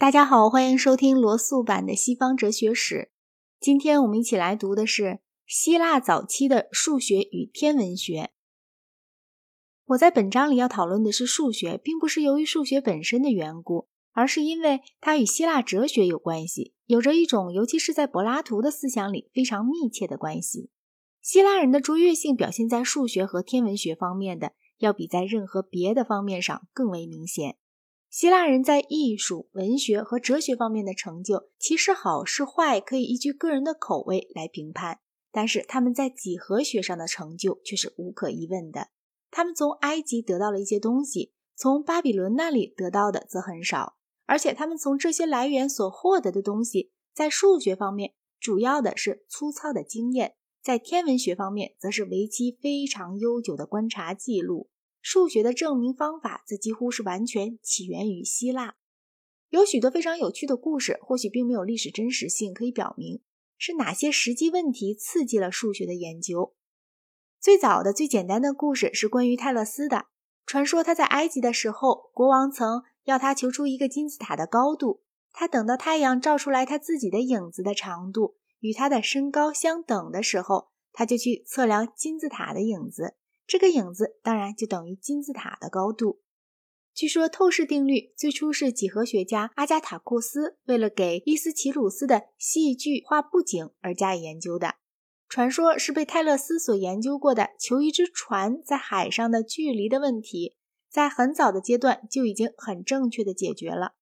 大家好，欢迎收听罗素版的西方哲学史。今天我们一起来读的是希腊早期的数学与天文学。我在本章里要讨论的是数学，并不是由于数学本身的缘故，而是因为它与希腊哲学有关系，有着一种尤其是在柏拉图的思想里非常密切的关系。希腊人的卓越性表现在数学和天文学方面的，要比在任何别的方面上更为明显。希腊人在艺术、文学和哲学方面的成就，其实好是坏可以依据个人的口味来评判。但是他们在几何学上的成就却是无可疑问的。他们从埃及得到了一些东西，从巴比伦那里得到的则很少。而且他们从这些来源所获得的东西，在数学方面主要的是粗糙的经验，在天文学方面则是为期非常悠久的观察记录。数学的证明方法则几乎是完全起源于希腊，有许多非常有趣的故事，或许并没有历史真实性，可以表明是哪些实际问题刺激了数学的研究。最早的、最简单的故事是关于泰勒斯的。传说他在埃及的时候，国王曾要他求出一个金字塔的高度，他等到太阳照出来他自己的影子的长度与他的身高相等的时候，他就去测量金字塔的影子。这个影子当然就等于金字塔的高度。据说透视定律最初是几何学家阿加塔库斯为了给伊斯奇鲁斯的戏剧画布景而加以研究的。传说是被泰勒斯所研究过的求一只船在海上的距离的问题，在很早的阶段就已经很正确的解决了。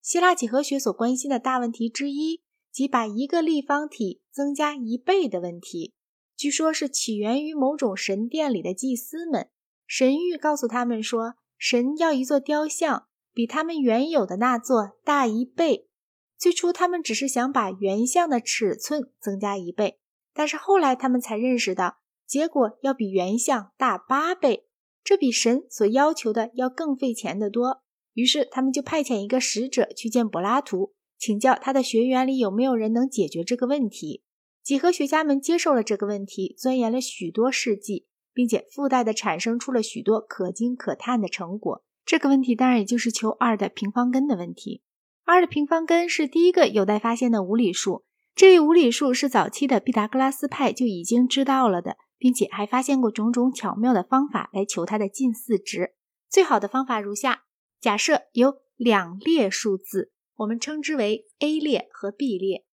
希腊几何学所关心的大问题之一，即把一个立方体增加一倍的问题。据说，是起源于某种神殿里的祭司们。神谕告诉他们说，神要一座雕像，比他们原有的那座大一倍。最初，他们只是想把原像的尺寸增加一倍，但是后来他们才认识到，结果要比原像大八倍，这比神所要求的要更费钱得多。于是，他们就派遣一个使者去见柏拉图，请教他的学员里有没有人能解决这个问题。几何学家们接受了这个问题，钻研了许多世纪，并且附带的产生出了许多可惊可叹的成果。这个问题当然也就是求二的平方根的问题。二的平方根是第一个有待发现的无理数。这一无理数是早期的毕达哥拉斯派就已经知道了的，并且还发现过种种巧妙的方法来求它的近似值。最好的方法如下：假设有两列数字，我们称之为 A 列和 B 列。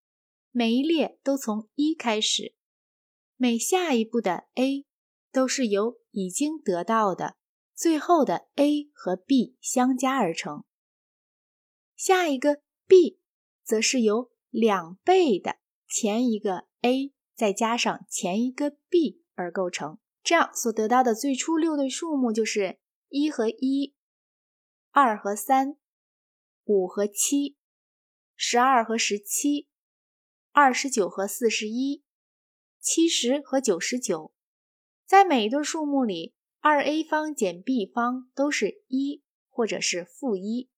每一列都从一开始，每下一步的 a 都是由已经得到的最后的 a 和 b 相加而成。下一个 b 则是由两倍的前一个 a 再加上前一个 b 而构成。这样所得到的最初六对数目就是一和一、二和三、五和七、十二和十七。二十九和四十一，七十和九十九，在每一对数目里，二 a 方减 b 方都是一或者是负一，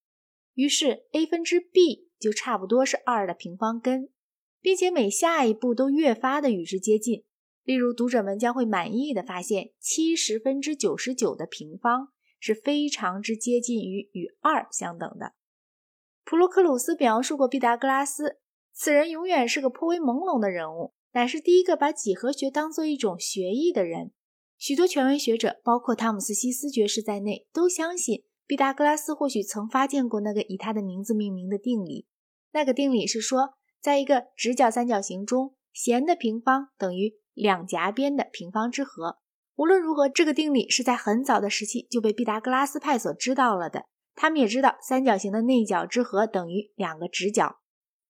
于是 a 分之 b 就差不多是二的平方根，并且每下一步都越发的与之接近。例如，读者们将会满意的发现，七十分之九十九的平方是非常之接近于与二相等的。普罗克鲁斯描述过毕达哥拉斯。此人永远是个颇为朦胧的人物，乃是第一个把几何学当做一种学艺的人。许多权威学者，包括汤姆斯·西斯爵士在内，都相信毕达哥拉斯或许曾发现过那个以他的名字命名的定理。那个定理是说，在一个直角三角形中，弦的平方等于两夹边的平方之和。无论如何，这个定理是在很早的时期就被毕达哥拉斯派所知道了的。他们也知道三角形的内角之和等于两个直角。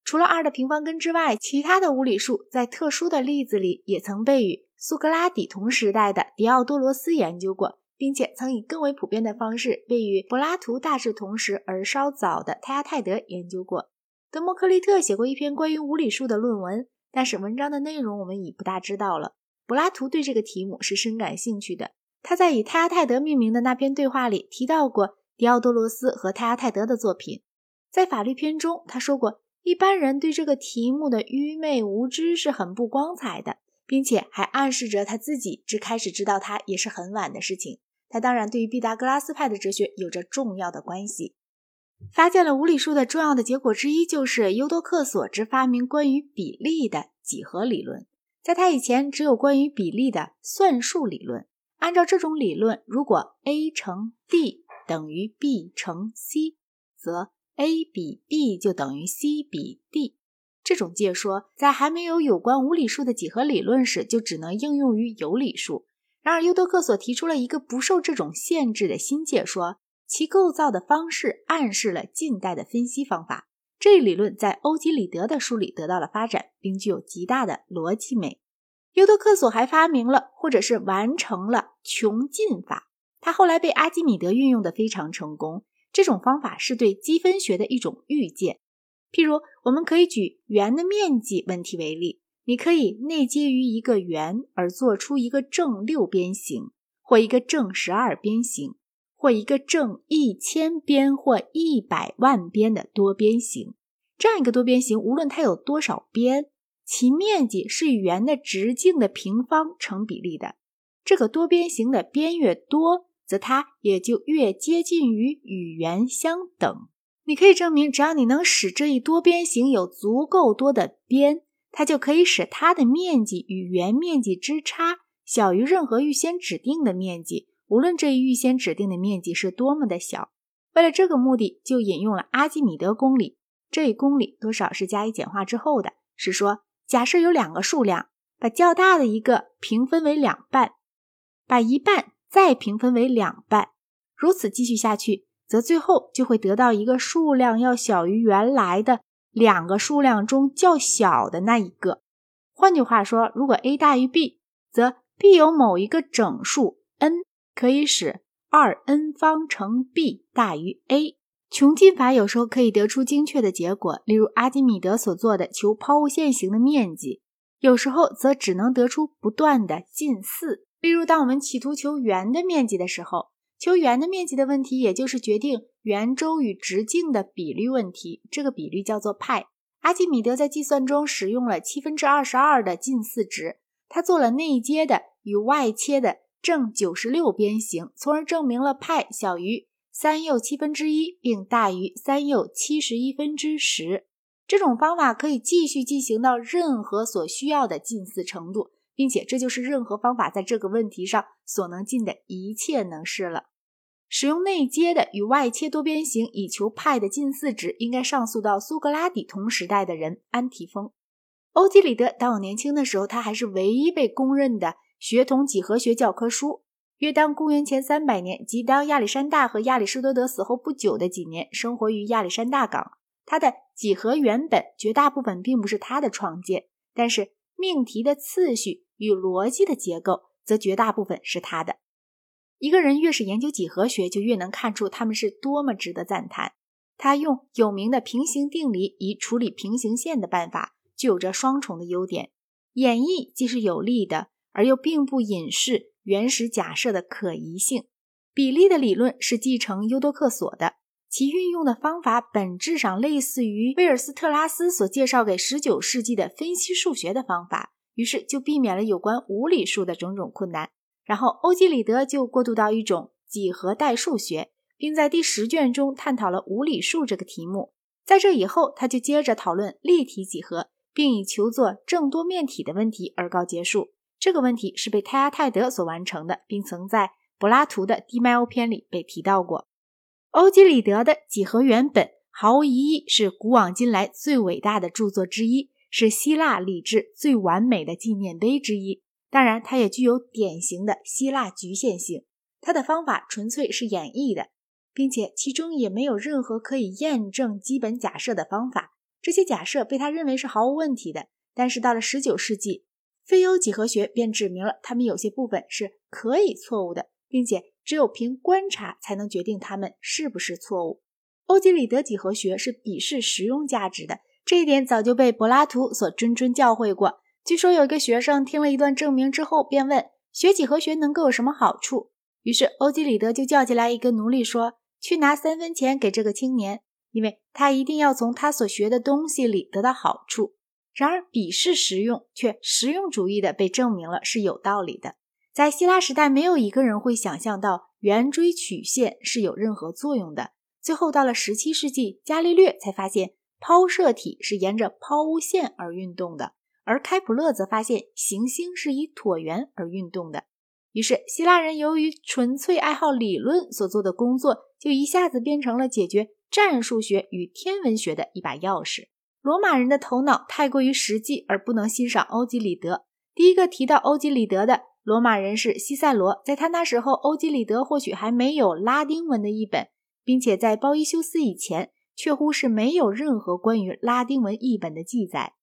除了二的平方根之外，其他的无理数在特殊的例子里也曾被与苏格拉底同时代的狄奥多罗斯研究过，并且曾以更为普遍的方式被与柏拉图大致同时而稍早的泰阿泰德研究过。德谟克利特写过一篇关于无理数的论文，但是文章的内容我们已不大知道了。柏拉图对这个题目是深感兴趣的，他在以泰阿泰德命名的那篇对话里提到过狄奥多罗斯和泰阿泰德的作品。在法律篇中，他说过。一般人对这个题目的愚昧无知是很不光彩的，并且还暗示着他自己只开始知道它也是很晚的事情。他当然对于毕达哥拉斯派的哲学有着重要的关系。发现了无理数的重要的结果之一，就是尤多克索之发明关于比例的几何理论。在他以前，只有关于比例的算术理论。按照这种理论，如果 a 乘 b 等于 b 乘 c，则 a 比 b 就等于 c 比 d。这种借说在还没有有关无理数的几何理论时，就只能应用于有理数。然而，优多克索提出了一个不受这种限制的新借说。其构造的方式暗示了近代的分析方法。这一理论在欧几里得的书里得到了发展，并具有极大的逻辑美。尤多克索还发明了，或者是完成了穷尽法。他后来被阿基米德运用的非常成功。这种方法是对积分学的一种预见。譬如，我们可以举圆的面积问题为例：你可以内接于一个圆而做出一个正六边形，或一个正十二边形。或一个正一千边或一百万边的多边形，这样一个多边形，无论它有多少边，其面积是与圆的直径的平方成比例的。这个多边形的边越多，则它也就越接近于与圆相等。你可以证明，只要你能使这一多边形有足够多的边，它就可以使它的面积与圆面积之差小于任何预先指定的面积。无论这一预先指定的面积是多么的小，为了这个目的，就引用了阿基米德公理。这一公理多少是加以简化之后的，是说，假设有两个数量，把较大的一个平分为两半，把一半再平分为两半，如此继续下去，则最后就会得到一个数量要小于原来的两个数量中较小的那一个。换句话说，如果 a 大于 b，则 b 有某一个整数 n。可以使二 n 方乘 b 大于 a。穷尽法有时候可以得出精确的结果，例如阿基米德所做的求抛物线形的面积；有时候则只能得出不断的近似。例如，当我们企图求圆的面积的时候，求圆的面积的问题，也就是决定圆周与直径的比率问题。这个比率叫做派。阿基米德在计算中使用了七分之二十二的近似值，他做了内接的与外切的。正九十六边形，从而证明了派小于三又七分之一，并大于三又七十一分之十。这种方法可以继续进行到任何所需要的近似程度，并且这就是任何方法在这个问题上所能尽的一切能事了。使用内接的与外切多边形以求派的近似值，应该上溯到苏格拉底同时代的人安提丰。欧几里得当我年轻的时候，他还是唯一被公认的。学统几何学教科书，约当公元前三百年，即当亚历山大和亚里士多德死后不久的几年，生活于亚历山大港。他的几何原本绝大部分并不是他的创建，但是命题的次序与逻辑的结构则绝大部分是他的。一个人越是研究几何学，就越能看出他们是多么值得赞叹。他用有名的平行定理以处理平行线的办法，具有着双重的优点：演绎既是有利的。而又并不隐示原始假设的可疑性。比例的理论是继承优多克索的，其运用的方法本质上类似于威尔斯特拉斯所介绍给19世纪的分析数学的方法，于是就避免了有关无理数的种种困难。然后欧几里得就过渡到一种几何代数学，并在第十卷中探讨了无理数这个题目。在这以后，他就接着讨论立体几何，并以求作正多面体的问题而告结束。这个问题是被泰阿泰德所完成的，并曾在柏拉图的《地脉欧篇》里被提到过。欧几里得的《几何原本》毫无疑义是古往今来最伟大的著作之一，是希腊理智最完美的纪念碑之一。当然，它也具有典型的希腊局限性。它的方法纯粹是演绎的，并且其中也没有任何可以验证基本假设的方法。这些假设被他认为是毫无问题的。但是到了19世纪，非欧几何学便指明了它们有些部分是可以错误的，并且只有凭观察才能决定它们是不是错误。欧几里得几何学是鄙视实用价值的，这一点早就被柏拉图所谆谆教诲过。据说有一个学生听了一段证明之后，便问学几何学能够有什么好处。于是欧几里得就叫进来一个奴隶，说：“去拿三分钱给这个青年，因为他一定要从他所学的东西里得到好处。”然而，鄙视实用却实用主义的被证明了是有道理的。在希腊时代，没有一个人会想象到圆锥曲线是有任何作用的。最后到了十七世纪，伽利略才发现抛射体是沿着抛物线而运动的，而开普勒则发现行星是以椭圆而运动的。于是，希腊人由于纯粹爱好理论所做的工作，就一下子变成了解决战术学与天文学的一把钥匙。罗马人的头脑太过于实际，而不能欣赏欧几里得。第一个提到欧几里得的罗马人是西塞罗，在他那时候，欧几里得或许还没有拉丁文的译本。并且在包伊修斯以前，确乎是没有任何关于拉丁文译本的记载。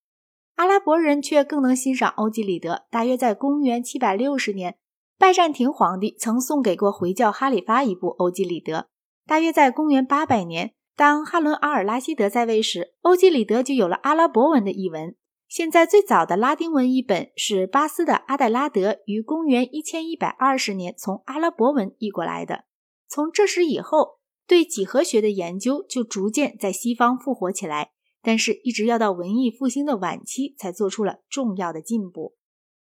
阿拉伯人却更能欣赏欧几里得。大约在公元760年，拜占庭皇帝曾送给过回教哈里发一部欧几里得。大约在公元800年，当哈伦阿尔拉希德在位时，欧几里得就有了阿拉伯文的译文。现在最早的拉丁文译本是巴斯的阿黛拉德于公元1120年从阿拉伯文译过来的。从这时以后，对几何学的研究就逐渐在西方复活起来，但是，一直要到文艺复兴的晚期才做出了重要的进步。